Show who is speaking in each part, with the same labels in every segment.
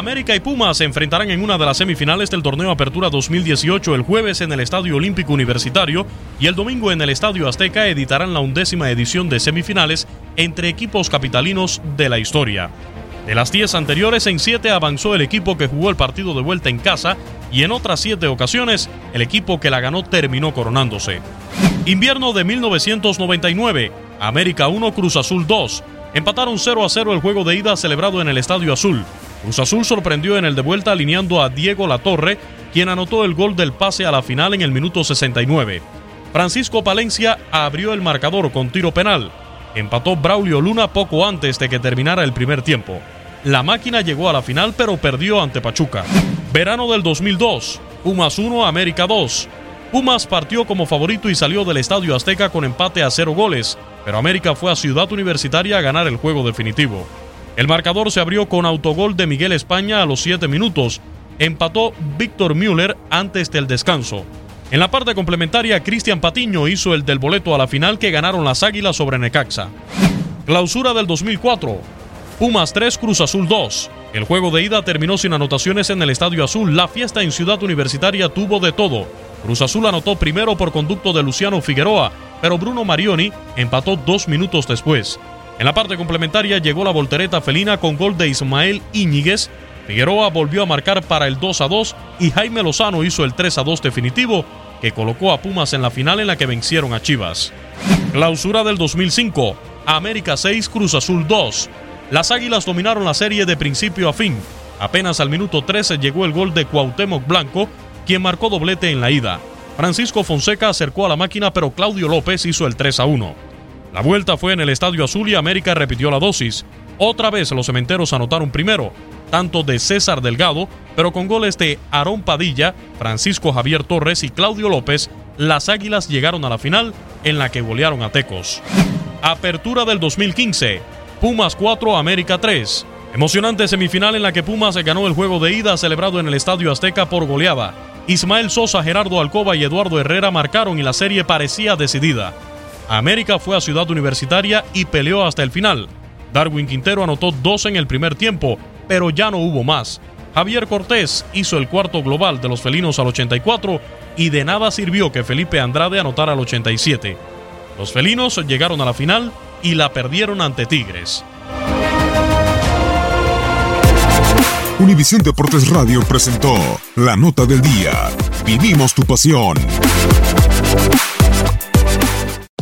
Speaker 1: América y Pumas se enfrentarán en una de las semifinales del torneo Apertura 2018 el jueves en el Estadio Olímpico Universitario y el domingo en el Estadio Azteca editarán la undécima edición de semifinales entre equipos capitalinos de la historia. De las 10 anteriores, en 7 avanzó el equipo que jugó el partido de vuelta en casa y en otras 7 ocasiones el equipo que la ganó terminó coronándose. Invierno de 1999, América 1, Cruz Azul 2. Empataron 0 a 0 el juego de ida celebrado en el Estadio Azul. Cruz Azul sorprendió en el de vuelta alineando a Diego Latorre, quien anotó el gol del pase a la final en el minuto 69. Francisco Palencia abrió el marcador con tiro penal. Empató Braulio Luna poco antes de que terminara el primer tiempo. La máquina llegó a la final pero perdió ante Pachuca. Verano del 2002. Pumas 1, América 2. Pumas partió como favorito y salió del Estadio Azteca con empate a cero goles, pero América fue a Ciudad Universitaria a ganar el juego definitivo. El marcador se abrió con autogol de Miguel España a los 7 minutos. Empató Víctor Müller antes del descanso. En la parte complementaria, Cristian Patiño hizo el del boleto a la final que ganaron las Águilas sobre Necaxa. Clausura del 2004. Pumas 3, Cruz Azul 2. El juego de ida terminó sin anotaciones en el Estadio Azul. La fiesta en Ciudad Universitaria tuvo de todo. Cruz Azul anotó primero por conducto de Luciano Figueroa, pero Bruno Marioni empató dos minutos después. En la parte complementaria llegó la voltereta felina con gol de Ismael Íñiguez. Figueroa volvió a marcar para el 2 a 2 y Jaime Lozano hizo el 3 a 2 definitivo que colocó a Pumas en la final en la que vencieron a Chivas. Clausura del 2005. América 6, Cruz Azul 2. Las Águilas dominaron la serie de principio a fin. Apenas al minuto 13 llegó el gol de Cuauhtémoc Blanco, quien marcó doblete en la ida. Francisco Fonseca acercó a la máquina, pero Claudio López hizo el 3 a 1. La vuelta fue en el Estadio Azul y América repitió la dosis. Otra vez los cementeros anotaron primero, tanto de César Delgado, pero con goles de Aarón Padilla, Francisco Javier Torres y Claudio López, las Águilas llegaron a la final en la que golearon a Tecos. Apertura del 2015. Pumas 4, América 3. Emocionante semifinal en la que Pumas ganó el juego de ida celebrado en el Estadio Azteca por goleada. Ismael Sosa, Gerardo Alcoba y Eduardo Herrera marcaron y la serie parecía decidida. América fue a Ciudad Universitaria y peleó hasta el final. Darwin Quintero anotó dos en el primer tiempo, pero ya no hubo más. Javier Cortés hizo el cuarto global de los felinos al 84 y de nada sirvió que Felipe Andrade anotara al 87. Los felinos llegaron a la final y la perdieron ante Tigres.
Speaker 2: Univisión Deportes Radio presentó la nota del día. Vivimos tu pasión.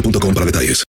Speaker 3: boostmobile.com para detalles.